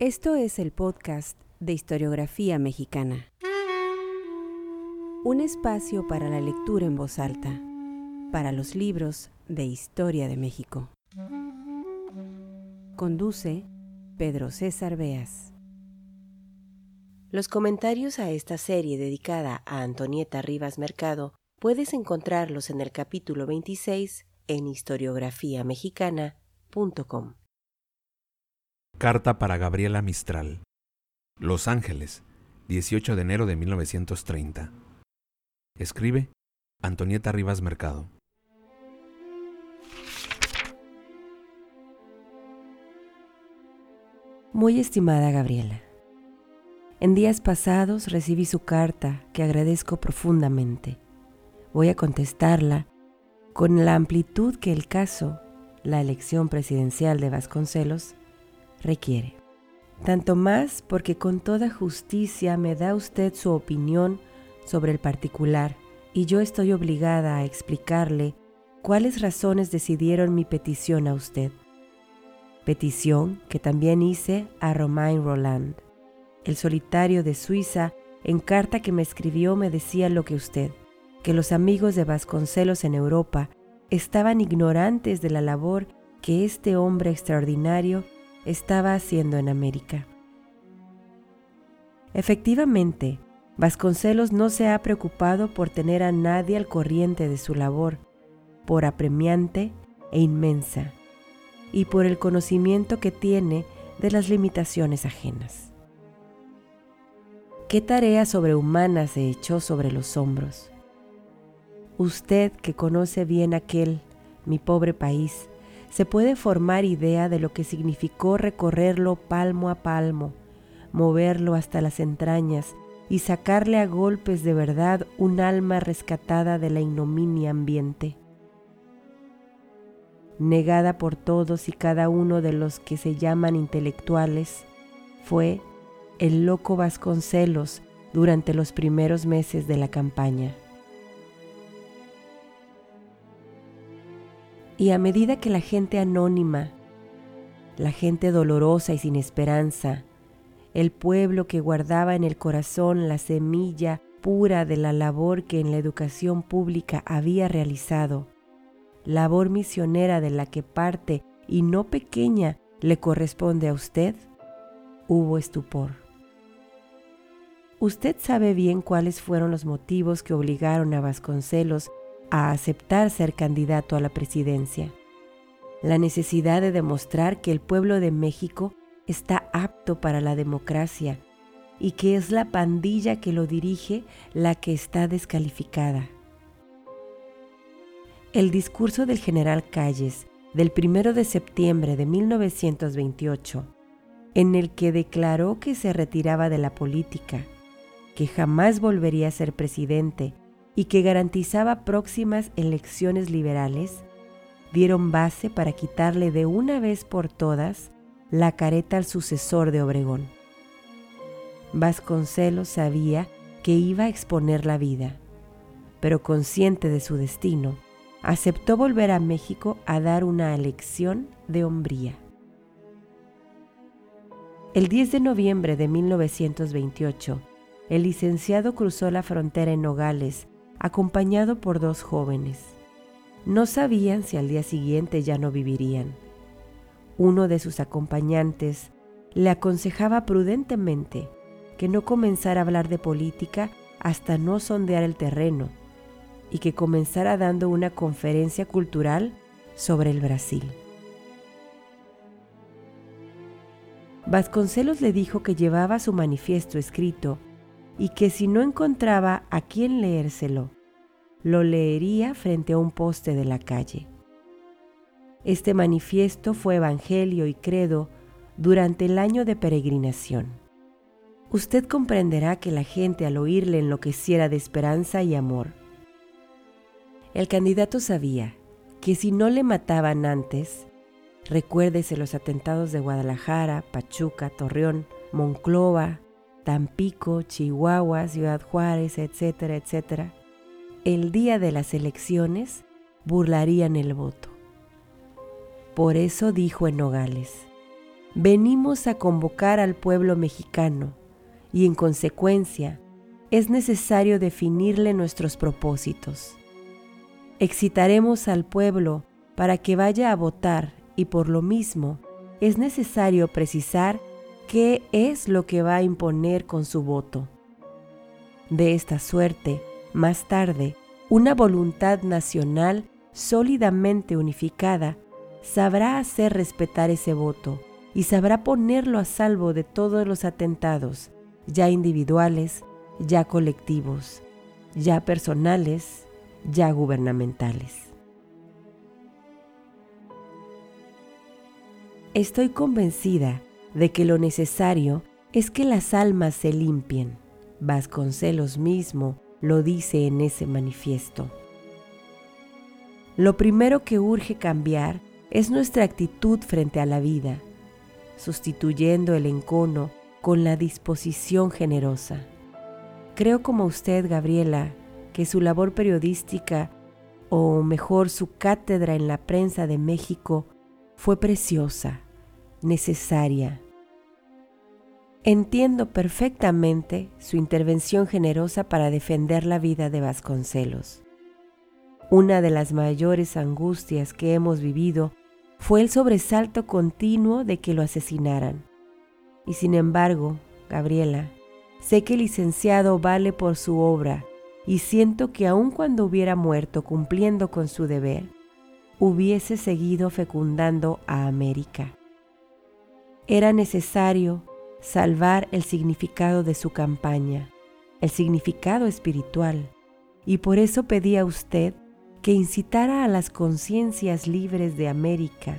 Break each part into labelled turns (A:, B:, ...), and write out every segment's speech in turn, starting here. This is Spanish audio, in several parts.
A: Esto es el podcast de historiografía mexicana. Un espacio para la lectura en voz alta, para los libros de historia de México. Conduce Pedro César Beas. Los comentarios a esta serie dedicada a Antonieta Rivas Mercado puedes encontrarlos en el capítulo 26 en historiografiamexicana.com.
B: Carta para Gabriela Mistral. Los Ángeles, 18 de enero de 1930. Escribe Antonieta Rivas Mercado.
A: Muy estimada Gabriela, en días pasados recibí su carta que agradezco profundamente. Voy a contestarla con la amplitud que el caso, la elección presidencial de Vasconcelos, requiere. Tanto más porque con toda justicia me da usted su opinión sobre el particular y yo estoy obligada a explicarle cuáles razones decidieron mi petición a usted. Petición que también hice a Romain Roland. El solitario de Suiza, en carta que me escribió, me decía lo que usted, que los amigos de Vasconcelos en Europa estaban ignorantes de la labor que este hombre extraordinario estaba haciendo en América. Efectivamente, Vasconcelos no se ha preocupado por tener a nadie al corriente de su labor, por apremiante e inmensa, y por el conocimiento que tiene de las limitaciones ajenas. ¿Qué tarea sobrehumana se echó sobre los hombros? Usted que conoce bien aquel, mi pobre país, se puede formar idea de lo que significó recorrerlo palmo a palmo, moverlo hasta las entrañas y sacarle a golpes de verdad un alma rescatada de la ignominia ambiente. Negada por todos y cada uno de los que se llaman intelectuales, fue el loco Vasconcelos durante los primeros meses de la campaña. Y a medida que la gente anónima, la gente dolorosa y sin esperanza, el pueblo que guardaba en el corazón la semilla pura de la labor que en la educación pública había realizado, labor misionera de la que parte y no pequeña le corresponde a usted, hubo estupor. Usted sabe bien cuáles fueron los motivos que obligaron a Vasconcelos a aceptar ser candidato a la presidencia. La necesidad de demostrar que el pueblo de México está apto para la democracia y que es la pandilla que lo dirige la que está descalificada. El discurso del general Calles del 1 de septiembre de 1928, en el que declaró que se retiraba de la política, que jamás volvería a ser presidente y que garantizaba próximas elecciones liberales, dieron base para quitarle de una vez por todas la careta al sucesor de Obregón. Vasconcelos sabía que iba a exponer la vida, pero consciente de su destino, aceptó volver a México a dar una lección de hombría. El 10 de noviembre de 1928, el licenciado cruzó la frontera en Nogales acompañado por dos jóvenes. No sabían si al día siguiente ya no vivirían. Uno de sus acompañantes le aconsejaba prudentemente que no comenzara a hablar de política hasta no sondear el terreno y que comenzara dando una conferencia cultural sobre el Brasil. Vasconcelos le dijo que llevaba su manifiesto escrito y que si no encontraba a quién leérselo, lo leería frente a un poste de la calle. Este manifiesto fue Evangelio y Credo durante el año de peregrinación. Usted comprenderá que la gente al oírle enloqueciera de esperanza y amor. El candidato sabía que si no le mataban antes, recuérdese los atentados de Guadalajara, Pachuca, Torreón, Monclova, Tampico, Chihuahua, Ciudad Juárez, etcétera, etcétera, el día de las elecciones burlarían el voto. Por eso dijo en Nogales, venimos a convocar al pueblo mexicano y en consecuencia es necesario definirle nuestros propósitos. Excitaremos al pueblo para que vaya a votar y por lo mismo es necesario precisar qué es lo que va a imponer con su voto. De esta suerte, más tarde, una voluntad nacional sólidamente unificada sabrá hacer respetar ese voto y sabrá ponerlo a salvo de todos los atentados, ya individuales, ya colectivos, ya personales, ya gubernamentales. Estoy convencida de que lo necesario es que las almas se limpien. Vasconcelos mismo lo dice en ese manifiesto. Lo primero que urge cambiar es nuestra actitud frente a la vida, sustituyendo el encono con la disposición generosa. Creo como usted, Gabriela, que su labor periodística, o mejor su cátedra en la prensa de México, fue preciosa, necesaria. Entiendo perfectamente su intervención generosa para defender la vida de Vasconcelos. Una de las mayores angustias que hemos vivido fue el sobresalto continuo de que lo asesinaran. Y sin embargo, Gabriela, sé que el licenciado vale por su obra y siento que aun cuando hubiera muerto cumpliendo con su deber, hubiese seguido fecundando a América. Era necesario salvar el significado de su campaña, el significado espiritual, y por eso pedí a usted que incitara a las conciencias libres de América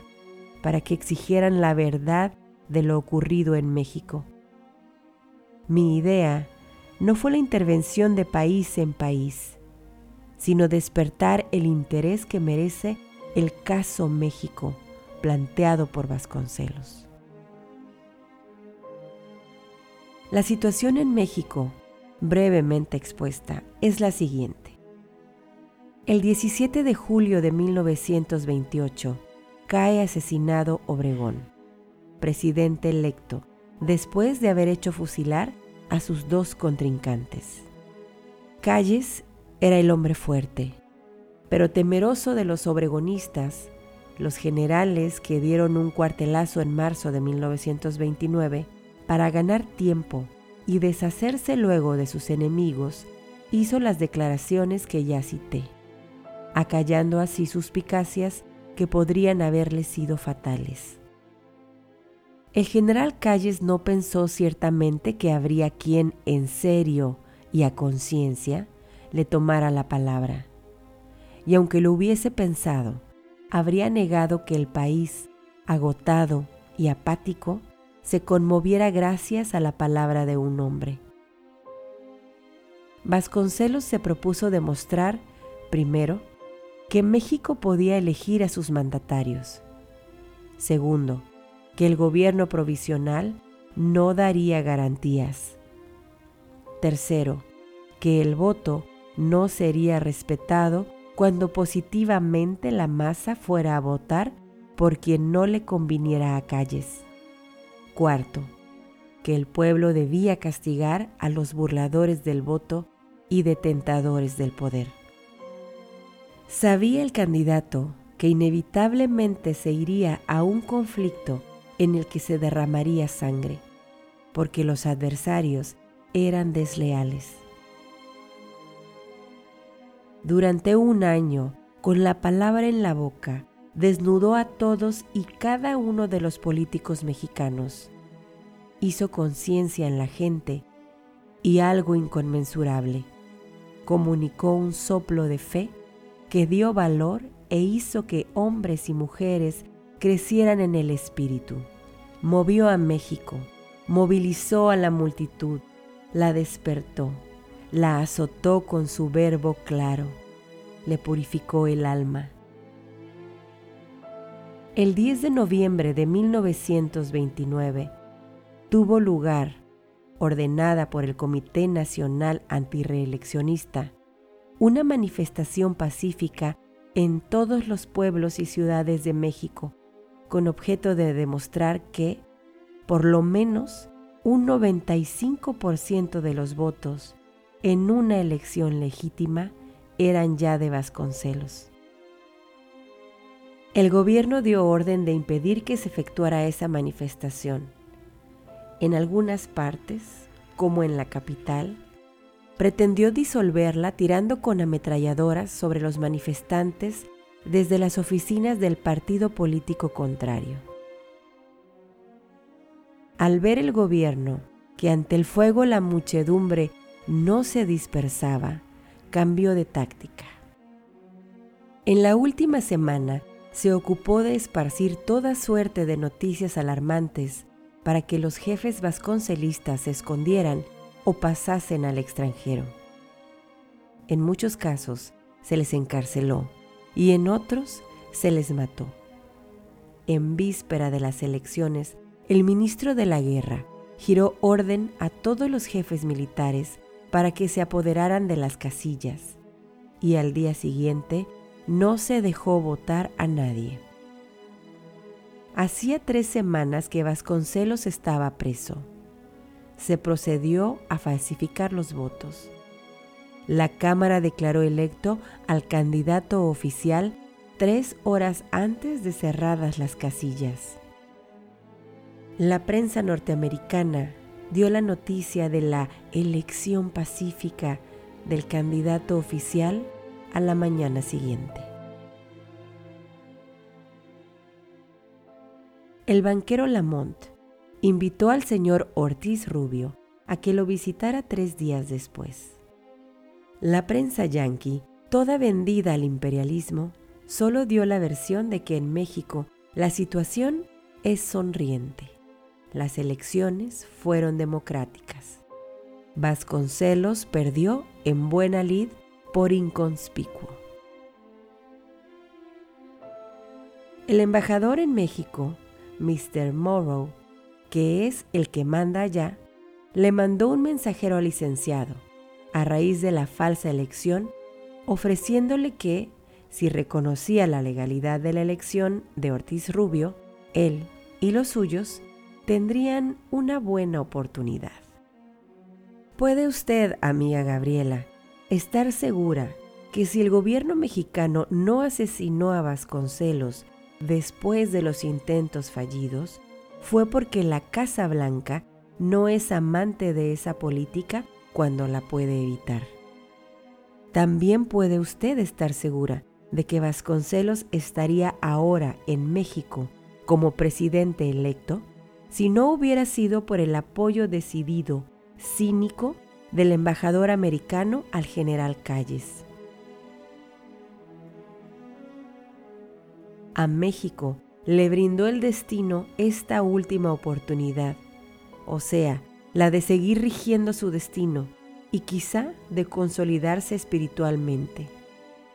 A: para que exigieran la verdad de lo ocurrido en México. Mi idea no fue la intervención de país en país, sino despertar el interés que merece el caso México planteado por Vasconcelos. La situación en México, brevemente expuesta, es la siguiente. El 17 de julio de 1928 cae asesinado Obregón, presidente electo, después de haber hecho fusilar a sus dos contrincantes. Calles era el hombre fuerte, pero temeroso de los obregonistas, los generales que dieron un cuartelazo en marzo de 1929 para ganar tiempo y deshacerse luego de sus enemigos, hizo las declaraciones que ya cité acallando así suspicacias que podrían haberle sido fatales. El general Calles no pensó ciertamente que habría quien en serio y a conciencia le tomara la palabra, y aunque lo hubiese pensado, habría negado que el país, agotado y apático, se conmoviera gracias a la palabra de un hombre. Vasconcelos se propuso demostrar, primero, que México podía elegir a sus mandatarios. Segundo, que el gobierno provisional no daría garantías. Tercero, que el voto no sería respetado cuando positivamente la masa fuera a votar por quien no le conviniera a calles. Cuarto, que el pueblo debía castigar a los burladores del voto y detentadores del poder. Sabía el candidato que inevitablemente se iría a un conflicto en el que se derramaría sangre, porque los adversarios eran desleales. Durante un año, con la palabra en la boca, desnudó a todos y cada uno de los políticos mexicanos. Hizo conciencia en la gente y algo inconmensurable. Comunicó un soplo de fe que dio valor e hizo que hombres y mujeres crecieran en el espíritu. Movió a México, movilizó a la multitud, la despertó, la azotó con su verbo claro, le purificó el alma. El 10 de noviembre de 1929 tuvo lugar, ordenada por el Comité Nacional Antireeleccionista, una manifestación pacífica en todos los pueblos y ciudades de México, con objeto de demostrar que, por lo menos un 95% de los votos en una elección legítima eran ya de Vasconcelos. El gobierno dio orden de impedir que se efectuara esa manifestación. En algunas partes, como en la capital, pretendió disolverla tirando con ametralladoras sobre los manifestantes desde las oficinas del partido político contrario. Al ver el gobierno que ante el fuego la muchedumbre no se dispersaba, cambió de táctica. En la última semana se ocupó de esparcir toda suerte de noticias alarmantes para que los jefes vasconcelistas se escondieran o pasasen al extranjero. En muchos casos se les encarceló y en otros se les mató. En víspera de las elecciones, el ministro de la Guerra giró orden a todos los jefes militares para que se apoderaran de las casillas y al día siguiente no se dejó votar a nadie. Hacía tres semanas que Vasconcelos estaba preso. Se procedió a falsificar los votos. La Cámara declaró electo al candidato oficial tres horas antes de cerradas las casillas. La prensa norteamericana dio la noticia de la elección pacífica del candidato oficial a la mañana siguiente. El banquero Lamont invitó al señor Ortiz Rubio a que lo visitara tres días después. La prensa yanqui, toda vendida al imperialismo, solo dio la versión de que en México la situación es sonriente. Las elecciones fueron democráticas. Vasconcelos perdió en buena lid por inconspicuo. El embajador en México, Mr. Morrow, que es el que manda allá, le mandó un mensajero al licenciado, a raíz de la falsa elección, ofreciéndole que, si reconocía la legalidad de la elección de Ortiz Rubio, él y los suyos tendrían una buena oportunidad. Puede usted, amiga Gabriela, estar segura que si el gobierno mexicano no asesinó a Vasconcelos después de los intentos fallidos, fue porque la Casa Blanca no es amante de esa política cuando la puede evitar. También puede usted estar segura de que Vasconcelos estaría ahora en México como presidente electo si no hubiera sido por el apoyo decidido, cínico, del embajador americano al general Calles. A México le brindó el destino esta última oportunidad, o sea, la de seguir rigiendo su destino y quizá de consolidarse espiritualmente.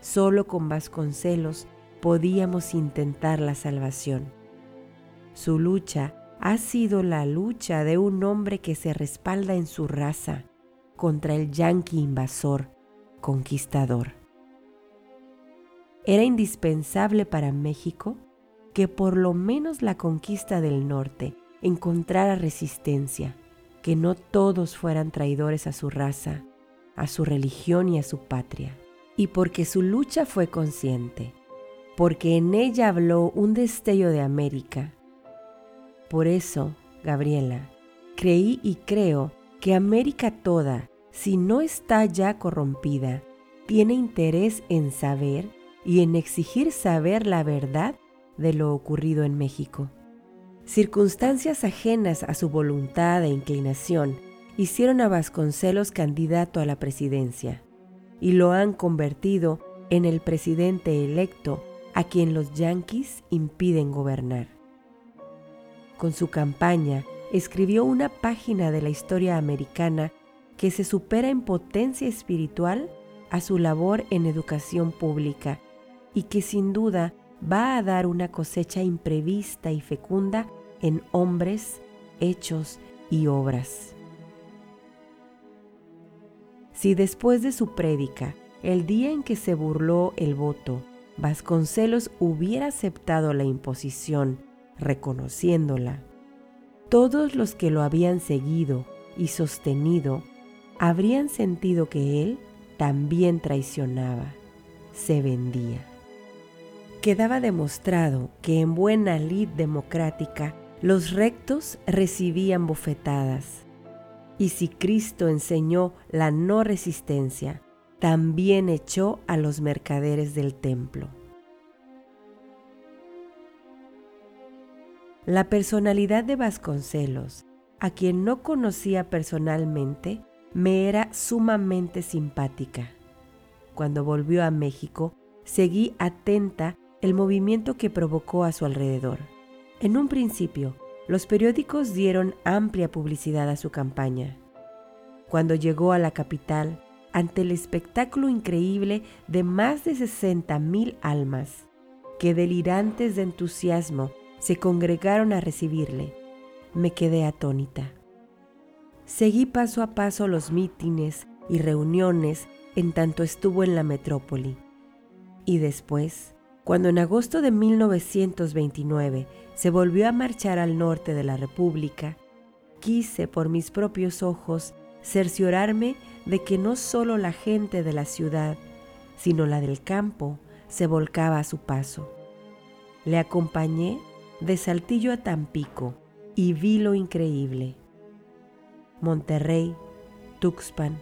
A: Solo con Vasconcelos podíamos intentar la salvación. Su lucha ha sido la lucha de un hombre que se respalda en su raza contra el yanqui invasor, conquistador. Era indispensable para México que por lo menos la conquista del norte encontrara resistencia, que no todos fueran traidores a su raza, a su religión y a su patria, y porque su lucha fue consciente, porque en ella habló un destello de América, por eso, Gabriela, creí y creo que América toda, si no está ya corrompida, tiene interés en saber y en exigir saber la verdad de lo ocurrido en México. Circunstancias ajenas a su voluntad e inclinación hicieron a Vasconcelos candidato a la presidencia y lo han convertido en el presidente electo a quien los yanquis impiden gobernar con su campaña, escribió una página de la historia americana que se supera en potencia espiritual a su labor en educación pública y que sin duda va a dar una cosecha imprevista y fecunda en hombres, hechos y obras. Si después de su prédica, el día en que se burló el voto, Vasconcelos hubiera aceptado la imposición reconociéndola, todos los que lo habían seguido y sostenido habrían sentido que él también traicionaba, se vendía. Quedaba demostrado que en buena lid democrática los rectos recibían bofetadas. Y si Cristo enseñó la no resistencia, también echó a los mercaderes del templo. La personalidad de Vasconcelos, a quien no conocía personalmente, me era sumamente simpática. Cuando volvió a México, seguí atenta el movimiento que provocó a su alrededor. En un principio, los periódicos dieron amplia publicidad a su campaña. Cuando llegó a la capital, ante el espectáculo increíble de más de 60 mil almas, que delirantes de entusiasmo se congregaron a recibirle, me quedé atónita. Seguí paso a paso los mítines y reuniones en tanto estuvo en la metrópoli. Y después, cuando en agosto de 1929 se volvió a marchar al norte de la República, quise por mis propios ojos cerciorarme de que no solo la gente de la ciudad, sino la del campo, se volcaba a su paso. Le acompañé de Saltillo a Tampico y vi lo increíble. Monterrey, Tuxpan,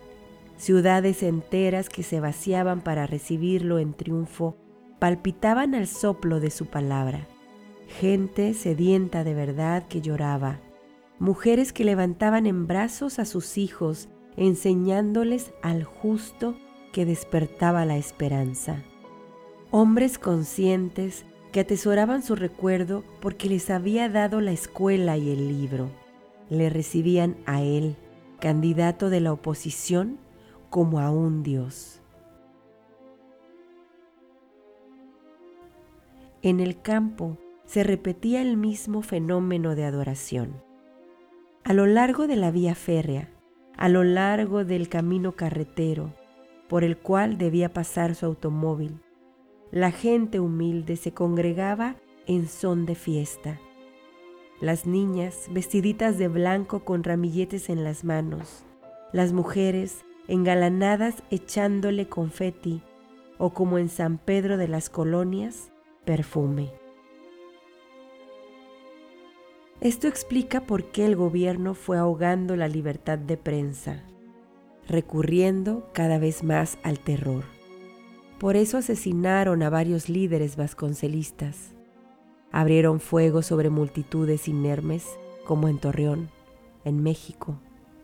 A: ciudades enteras que se vaciaban para recibirlo en triunfo, palpitaban al soplo de su palabra. Gente sedienta de verdad que lloraba, mujeres que levantaban en brazos a sus hijos, enseñándoles al justo que despertaba la esperanza. Hombres conscientes que atesoraban su recuerdo porque les había dado la escuela y el libro le recibían a él, candidato de la oposición, como a un Dios. En el campo se repetía el mismo fenómeno de adoración. A lo largo de la vía férrea, a lo largo del camino carretero por el cual debía pasar su automóvil, la gente humilde se congregaba en son de fiesta las niñas vestiditas de blanco con ramilletes en las manos, las mujeres engalanadas echándole confeti o como en San Pedro de las Colonias, perfume. Esto explica por qué el gobierno fue ahogando la libertad de prensa, recurriendo cada vez más al terror. Por eso asesinaron a varios líderes vasconcelistas Abrieron fuego sobre multitudes inermes como en Torreón, en México,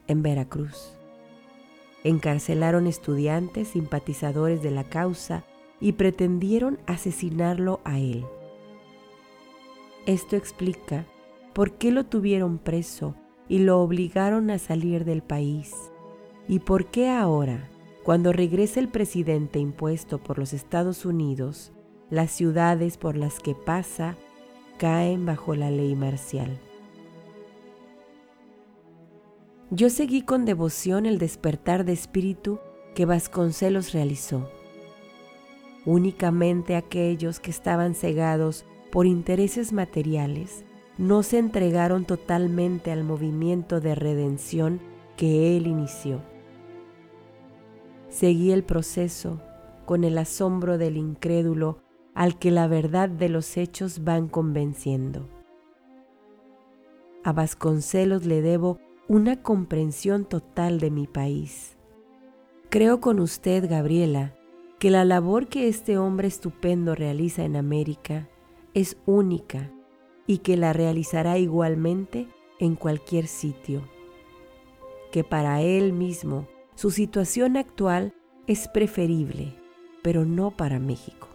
A: en Veracruz. Encarcelaron estudiantes simpatizadores de la causa y pretendieron asesinarlo a él. Esto explica por qué lo tuvieron preso y lo obligaron a salir del país y por qué ahora, cuando regresa el presidente impuesto por los Estados Unidos, las ciudades por las que pasa caen bajo la ley marcial. Yo seguí con devoción el despertar de espíritu que Vasconcelos realizó. Únicamente aquellos que estaban cegados por intereses materiales no se entregaron totalmente al movimiento de redención que él inició. Seguí el proceso con el asombro del incrédulo al que la verdad de los hechos van convenciendo. A Vasconcelos le debo una comprensión total de mi país. Creo con usted, Gabriela, que la labor que este hombre estupendo realiza en América es única y que la realizará igualmente en cualquier sitio. Que para él mismo su situación actual es preferible, pero no para México.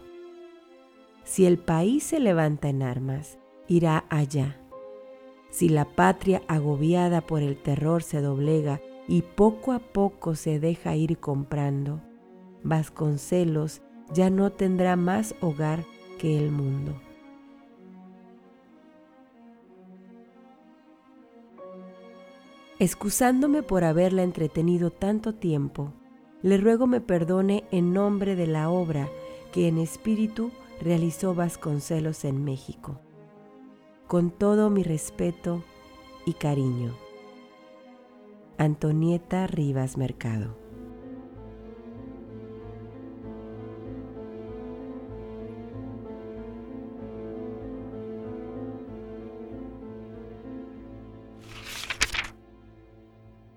A: Si el país se levanta en armas, irá allá. Si la patria agobiada por el terror se doblega y poco a poco se deja ir comprando, Vasconcelos ya no tendrá más hogar que el mundo. Excusándome por haberla entretenido tanto tiempo, le ruego me perdone en nombre de la obra que en espíritu realizó Vasconcelos en México. Con todo mi respeto y cariño. Antonieta Rivas Mercado.